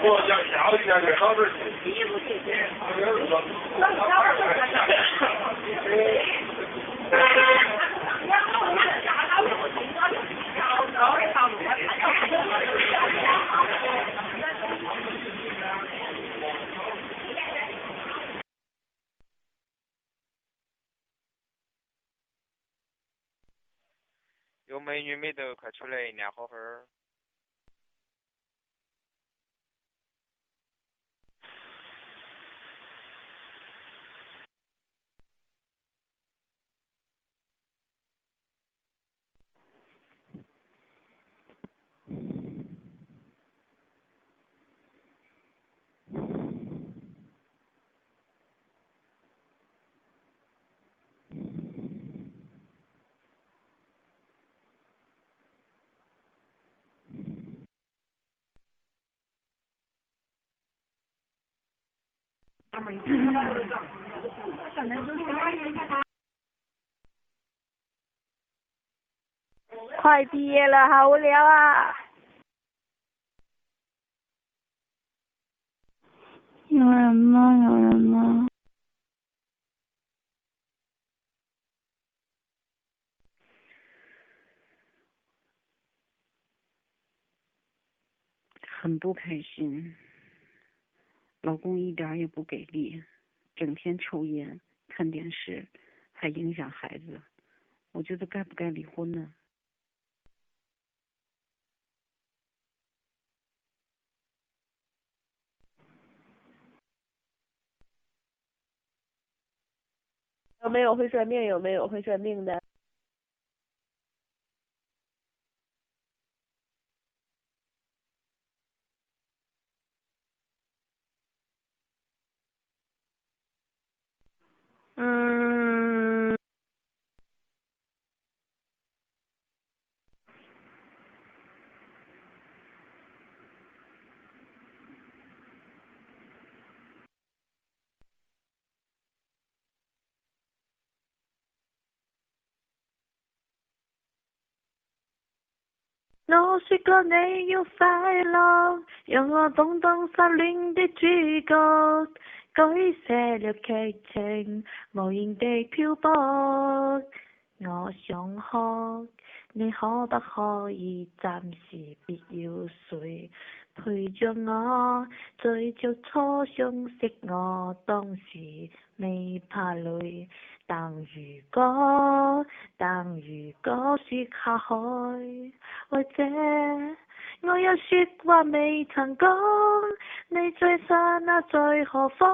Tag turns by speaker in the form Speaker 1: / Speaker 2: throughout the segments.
Speaker 1: 我想笑一下，这好点
Speaker 2: 有美女没得，快出来练好分儿。
Speaker 3: 快毕业了，好无聊啊！
Speaker 4: 有人吗？有人吗？很不开心，老公一点也不给力，整天抽烟、看电视，还影响孩子。我觉得该不该离婚呢？
Speaker 3: 有没有会算命？有没有会算命的？我说过你要快乐，让我当当失恋的主角，改写了剧情，无言地漂泊。我想学，你可不可以暂时别要睡，陪着我追着初相识，我当时未怕累。但如果，但如果说下海，或者我有说话未曾讲，你最刹那在何方？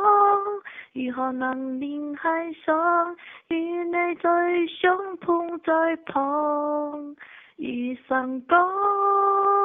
Speaker 3: 如何能联系上？与你最想碰在旁，如神光。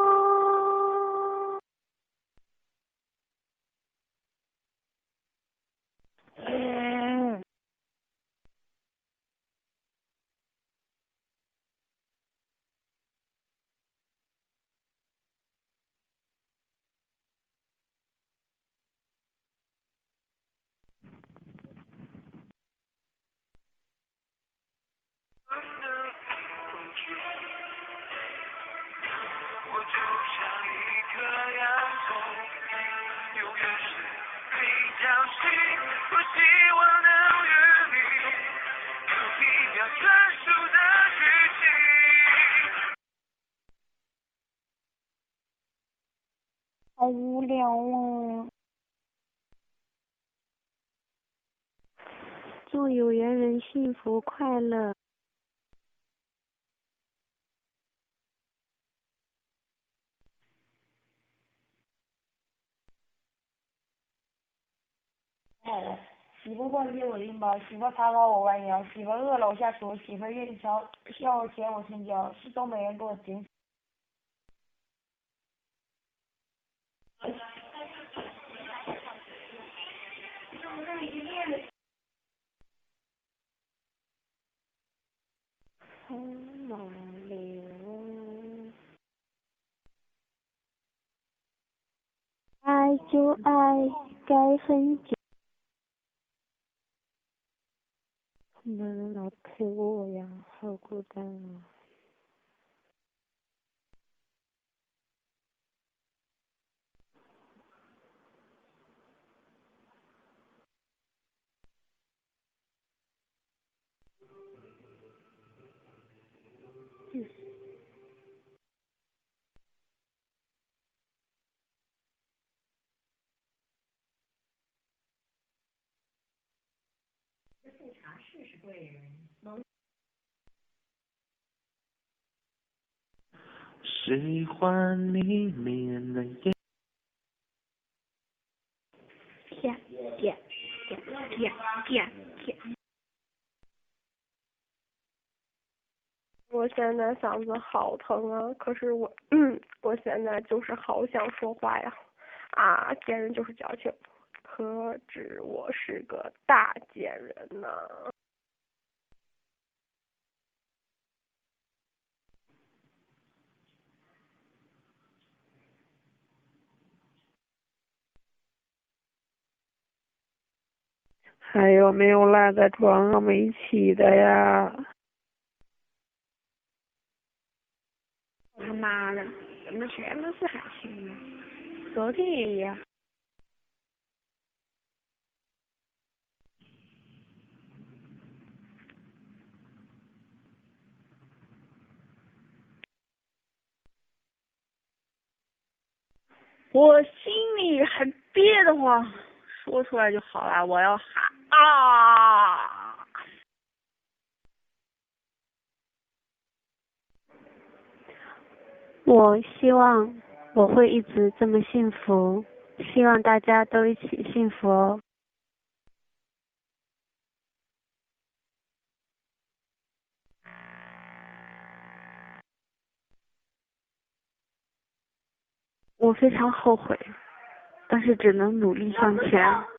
Speaker 3: 好无聊啊！祝有缘人幸福快乐。
Speaker 5: 好，媳妇逛街我拎包，媳妇擦包我弯腰，媳妇饿了我下厨，媳妇愿意交要钱我先交，是东北人给我
Speaker 3: 顶。爱就爱，该很久。没人来陪我呀，好孤单啊！
Speaker 2: 喜欢你迷人的眼。
Speaker 3: 点点点点点点。
Speaker 6: 我现在嗓子好疼啊！可是我，嗯，我现在就是好想说话呀！啊，贱人就是矫情，可知我是个大贱人呐！
Speaker 7: 还有没有赖在床上没起的呀？
Speaker 6: 我他妈的，怎么全都是海星啊？昨天也一样。我心里很憋得慌，说出来就好了。我要喊！啊
Speaker 3: 我希望我会一直这么幸福，希望大家都一起幸福哦。我非常后悔，但是只能努力向前。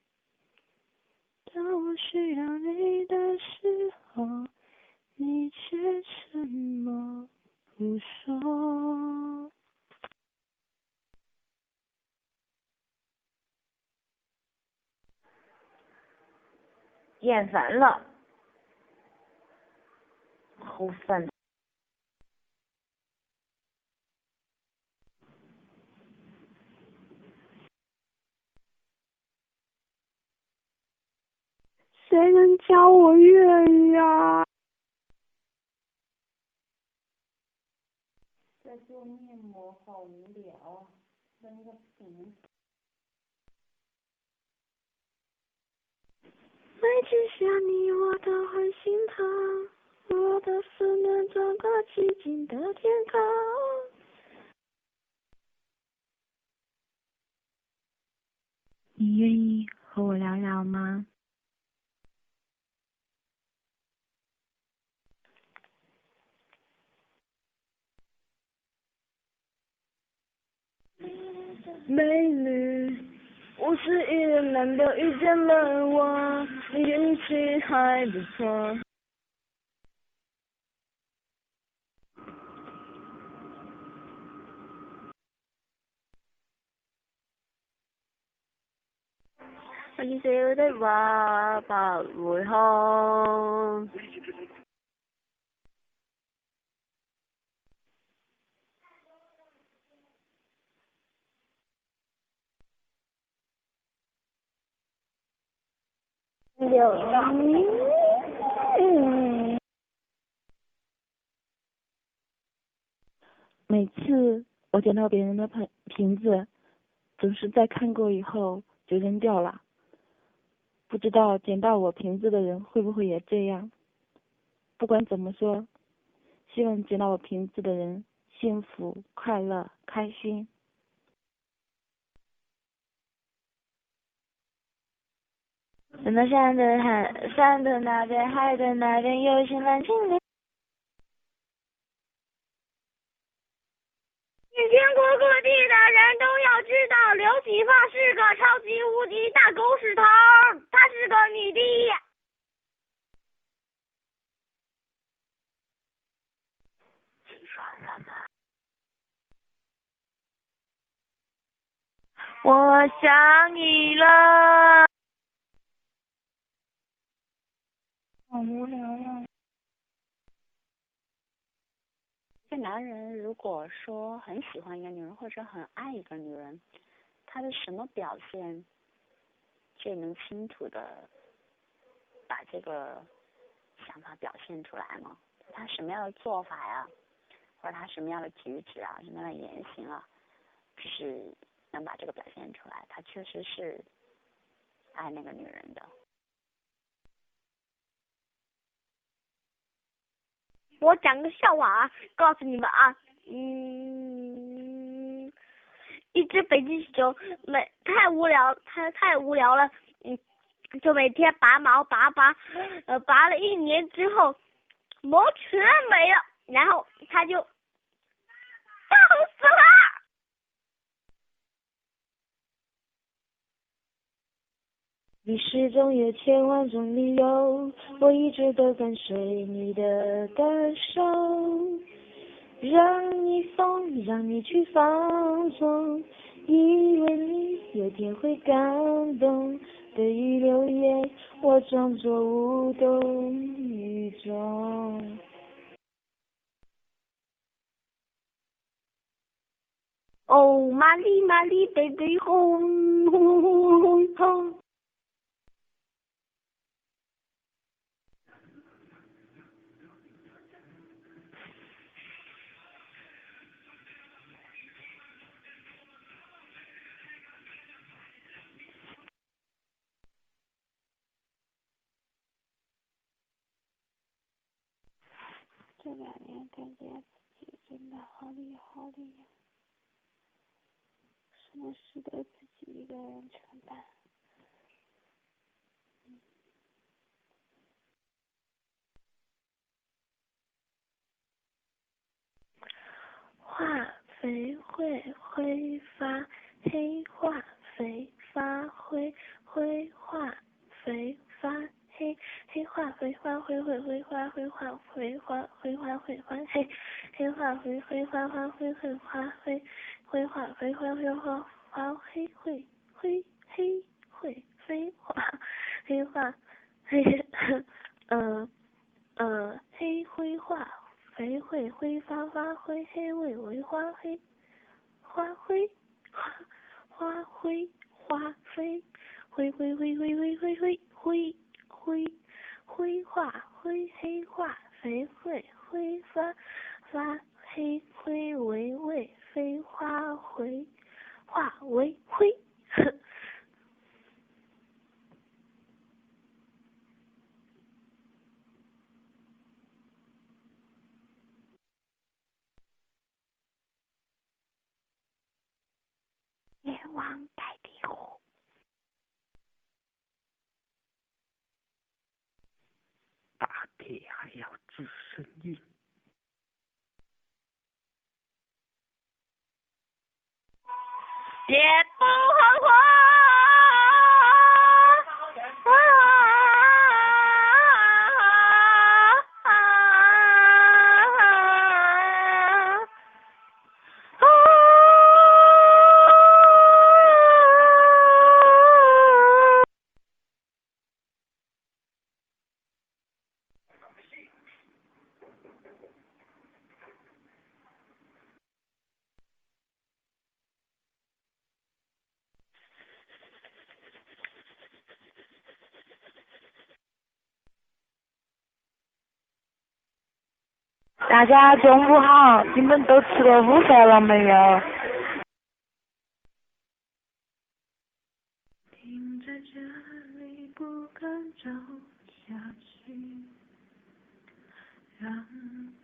Speaker 3: 当我需要你的时候，你却沉默不说。
Speaker 5: 厌烦了，好烦。
Speaker 6: 谁能教我粤语啊？
Speaker 5: 在做面膜，好无聊啊！扔个饼。
Speaker 3: 每次想你，我都很心疼，我的思念像个寂静的天空。你愿意和我聊聊吗？
Speaker 6: 美女，五十一人难得遇见了我，你运气还不错。
Speaker 3: 你笑的話不會好。
Speaker 6: 有嗯。
Speaker 7: 每次我捡到别人的瓶瓶子，总是在看过以后就扔掉了。不知道捡到我瓶子的人会不会也这样？不管怎么说，希望捡到我瓶子的人幸福、快乐、开心。
Speaker 8: 等到山的海，山的那边，海的那边，有一些蓝精灵。
Speaker 9: 全国各地的人都要知道，刘启发是个超级无敌大狗屎头，他是个女的。
Speaker 8: 我想你了。
Speaker 10: 好无聊呀。
Speaker 4: 一个男人如果说很喜欢一个女人，或者很爱一个女人，他的什么表现最能清楚的把这个想法表现出来吗？他什么样的做法呀，或者他什么样的举止啊，什么样的言行啊，就是能把这个表现出来，他确实是爱那个女人的。
Speaker 9: 我讲个笑话啊，告诉你们啊，嗯，一只北极熊每太无聊，它太无聊了，嗯，就每天拔毛拔拔，呃，拔了一年之后，毛全没了，然后它就冻死了。
Speaker 8: 你始终有千万种理由，我一直都跟随你的感受，让你疯，让你去放纵，以为你有天会感动。的一流言，我装作无动于衷。
Speaker 9: 哦，玛丽玛丽贝贝红红红红
Speaker 8: 这两年感觉自己真的好累好累呀，什么事都自己一个人承担。化肥会挥发黑，化肥发灰灰化肥发黑，黑化肥发灰灰灰化灰化灰化灰化灰化黑，黑化灰灰化化灰灰化灰灰化灰化灰化化黑灰灰黑灰灰化黑化黑呃呃黑灰化。肥会挥发发灰黑尾为花黑花灰花花灰花飞灰灰灰灰灰灰灰灰灰灰化灰黑化肥会挥发发黑灰为尾飞花灰化为灰。阎王
Speaker 11: 你还要做生意？
Speaker 9: 别不看我！
Speaker 8: 大家中午好，你们都吃过午饭了没有？停在这里不敢走下去，让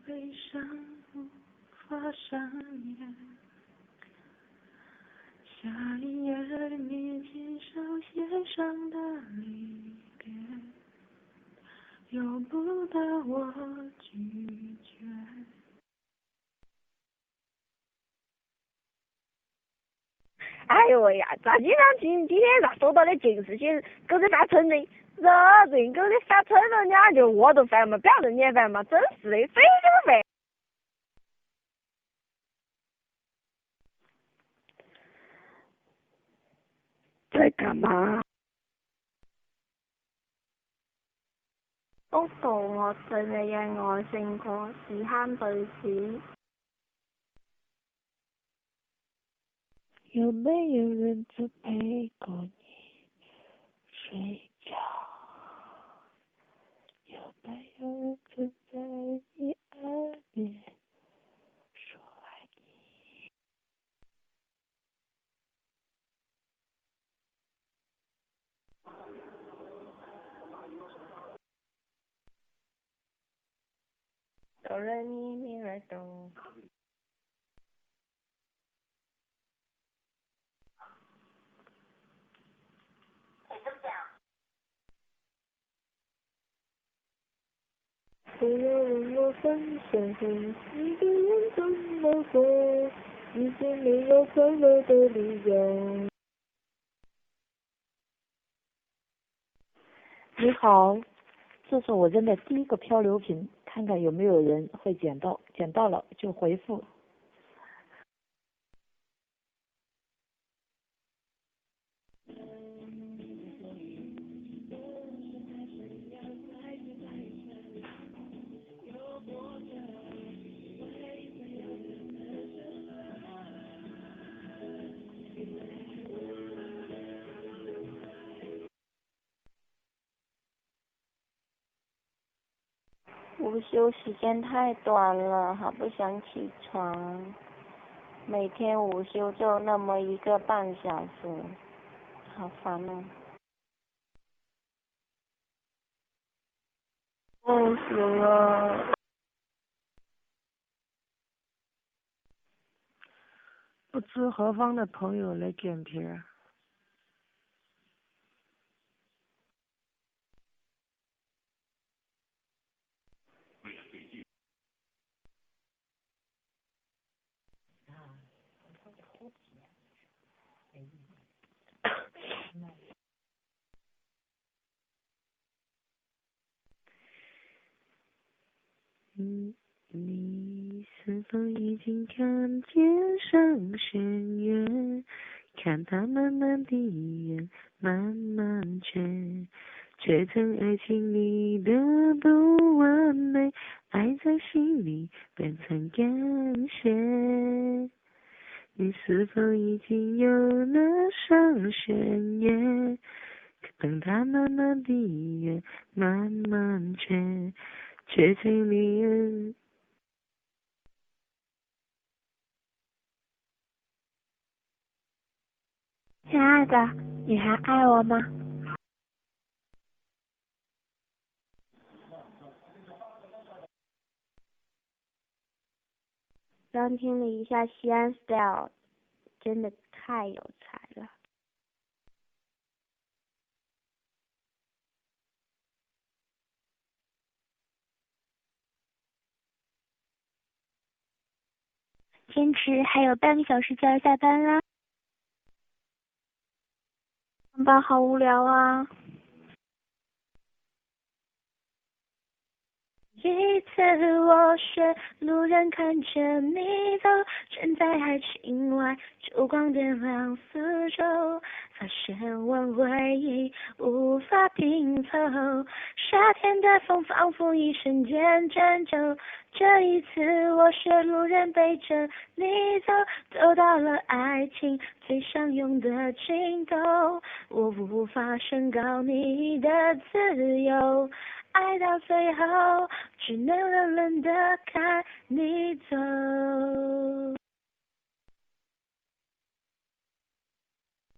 Speaker 8: 悲伤无法上演。下一页你亲手写上的离
Speaker 12: 天，由不得我拒绝。
Speaker 13: 对呀，咋经常今今天咋说到的尽是些狗的发春的，热人狗的发春了，人家就我都烦嘛，不要人家烦嘛，真是的，非就烦。在干嘛？
Speaker 8: 屋度我对你嘅愛勝過屎坑對屎。
Speaker 14: 有没有人曾陪过你睡觉？有没有人曾在你耳边说爱你？
Speaker 13: 哆来咪咪来哆。
Speaker 12: 不要问我分手后你的人怎么说，已经没有快乐的理由。
Speaker 14: 你好，这是我扔的第一个漂流瓶，看看有没有人会捡到，捡到了就回复。
Speaker 8: 午休时间太短了，好不想起床。每天午休就那么一个半小时，好烦哦。
Speaker 12: 不行了。不知何方的朋友来点评。
Speaker 14: 你是否已经看见上弦月？看它慢慢地圆，慢慢缺，却曾爱情里的不完美，爱在心里变成感谢。你是否已经有了上弦月？等它慢慢地圆，慢慢缺。却曾离人。
Speaker 8: 亲爱的，你还爱我吗？刚听了一下西安 style，真的太有才了。坚持还有半个小时就要下班啦，上班好无聊啊。一次我学路人看着你走，站在爱情外，烛光点亮四周，发现我回忆无法拼凑，夏天的风仿佛一瞬间拯救。这一次我学路人背着你走，走到了爱情最相拥的尽头，我无法宣告你的自由。爱到最后，只能冷冷的看你走。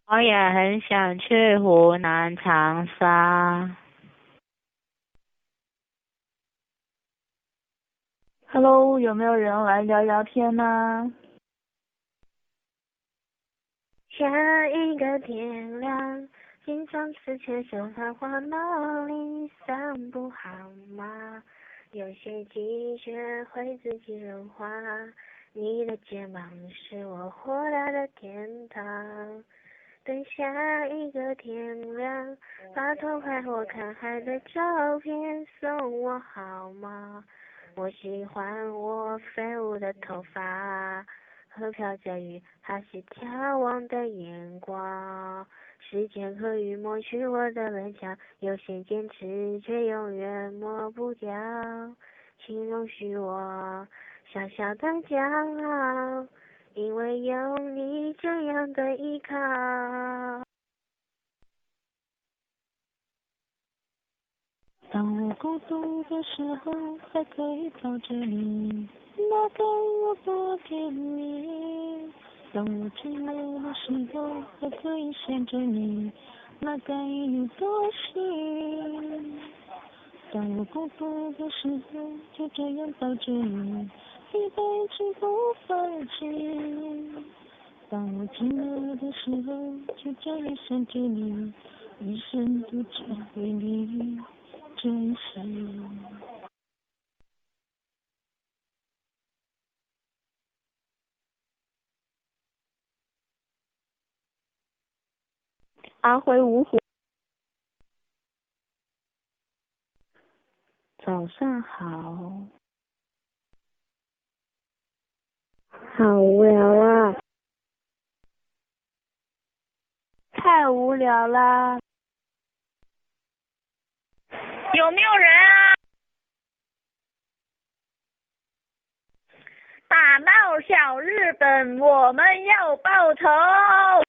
Speaker 15: 我也很想去湖南长沙。
Speaker 12: Hello，有没有人来聊聊天呢？
Speaker 8: 下一个天亮，
Speaker 16: 心上刺牵手繁华闹里散步好吗？有些积雪会自己融化，你的肩膀是我豁达的天堂。等下一个天亮，把偷拍我看海的照片送我好吗？我喜欢我飞舞的头发和飘着雨还是眺望的眼光。时间可以抹去我的棱角，有些坚持却永远抹不掉。请容许我小小的骄傲，因为有你这样的依靠。
Speaker 3: 当我孤独的时候，还可以抱着你，那该有多甜蜜。当我寂寞的时候，还可以想着你，那该有多幸运。当我孤独的时候，就这样抱着你，一辈子不放弃。当我寂寞的时候，就这样想着你，一生都只为你珍惜。
Speaker 10: 安徽芜湖。早上好。
Speaker 16: 好无聊啊！
Speaker 7: 太无聊啦！
Speaker 9: 有没有人啊？打闹小日本，我们要报仇！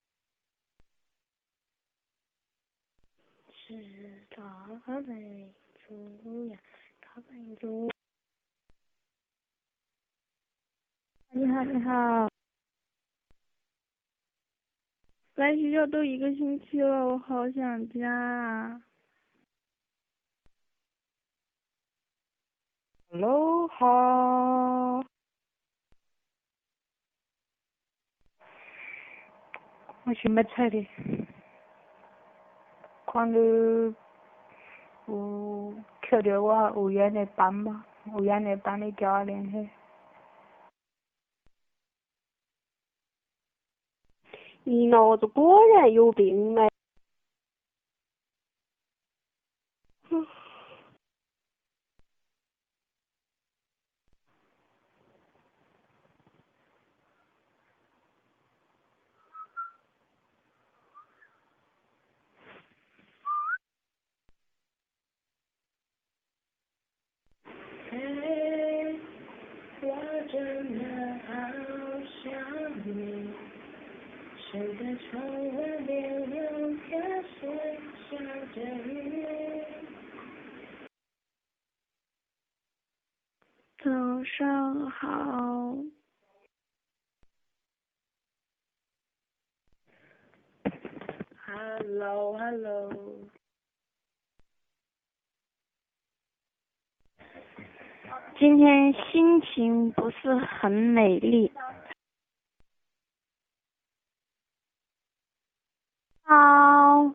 Speaker 16: 是大美猪呀，大美猪。
Speaker 10: 你好，你好。来学校都一个星期了，我好想家啊。Hello，好。我去买菜的。看你有捡到我有缘的班吗？有缘的班，你交我联系。
Speaker 17: 你脑子果然有病没？
Speaker 3: 嘿，我真的好想你。谁
Speaker 7: 早上好。
Speaker 10: Hello, hello。
Speaker 7: 今天心情不是很美丽。好，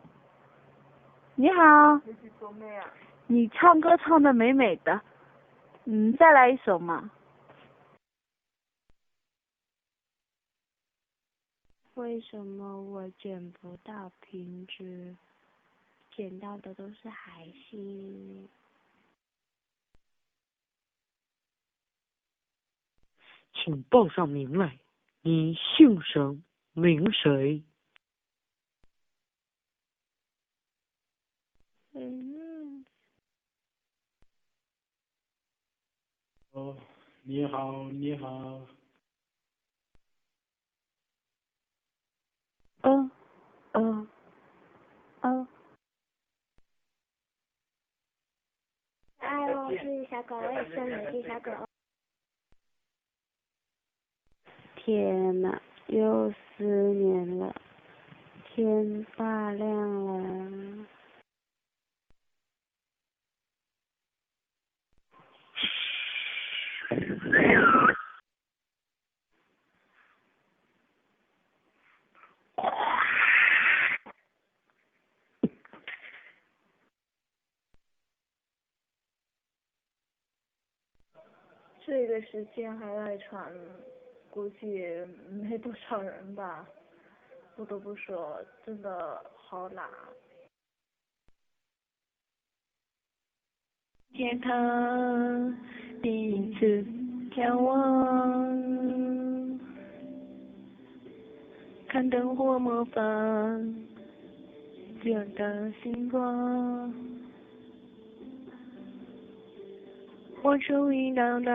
Speaker 7: 你好。你唱歌唱的美美的，嗯，再来一首嘛。为什么我捡不到瓶子？捡到的都是海星。
Speaker 11: 请报上名来，你姓什名谁？
Speaker 7: 嗯。
Speaker 18: 哦，你好，你好。
Speaker 7: 哦，哦，哦。
Speaker 16: 哎，我是小狗，我也是两只小狗。
Speaker 7: 天呐，又四年了，天发亮了。
Speaker 19: 这个时间还在传，估计没多少人吧。不得不说，真的好懒。
Speaker 8: 天堂第一次眺望，看灯火模仿这的星光，我终于到达。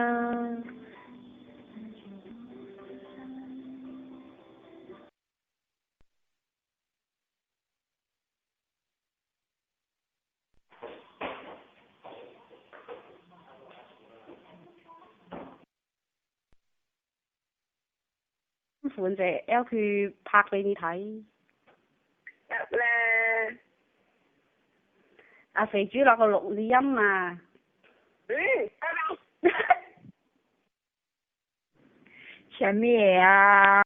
Speaker 20: 款只 L 佢拍俾你睇。
Speaker 21: 得咧。
Speaker 20: 阿肥豬落個錄音啊！
Speaker 21: 嗯，拜拜。
Speaker 22: 什咩啊？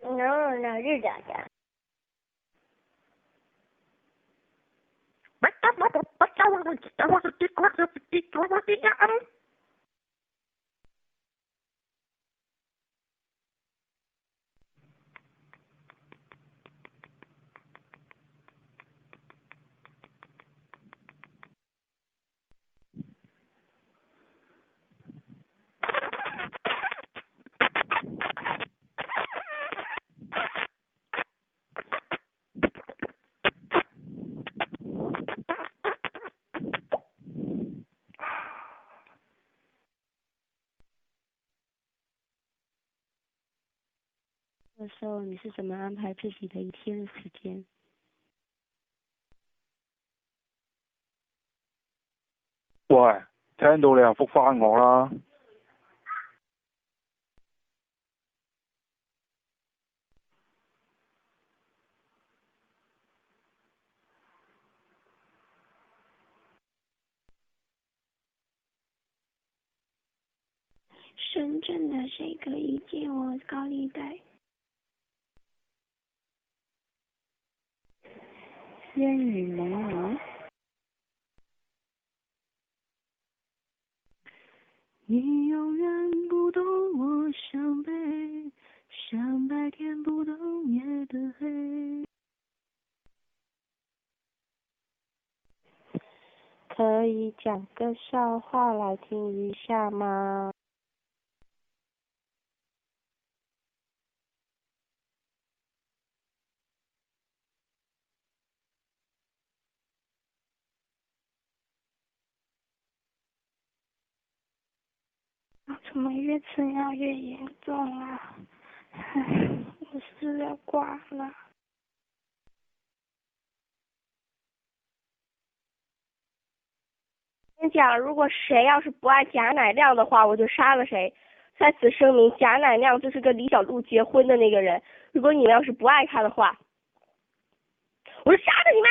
Speaker 21: 能不能日点
Speaker 23: 时候你是怎么安排自己的一天的时间？
Speaker 18: 喂，聽到你又覆翻我啦。
Speaker 10: 深圳的谁可以借我高利贷？
Speaker 23: 烟雨蒙蒙。
Speaker 8: 你永远不懂我伤悲，像白天不懂夜的黑。
Speaker 13: 可以讲个笑话来听一下吗？
Speaker 10: 怎么越吃药越严重啊？唉，我是要挂了。
Speaker 13: 跟你讲，如果谁要是不爱贾乃亮的话，我就杀了谁。在此声明，贾乃亮就是跟李小璐结婚的那个人。如果你们要是不爱他的话，我就杀了你们！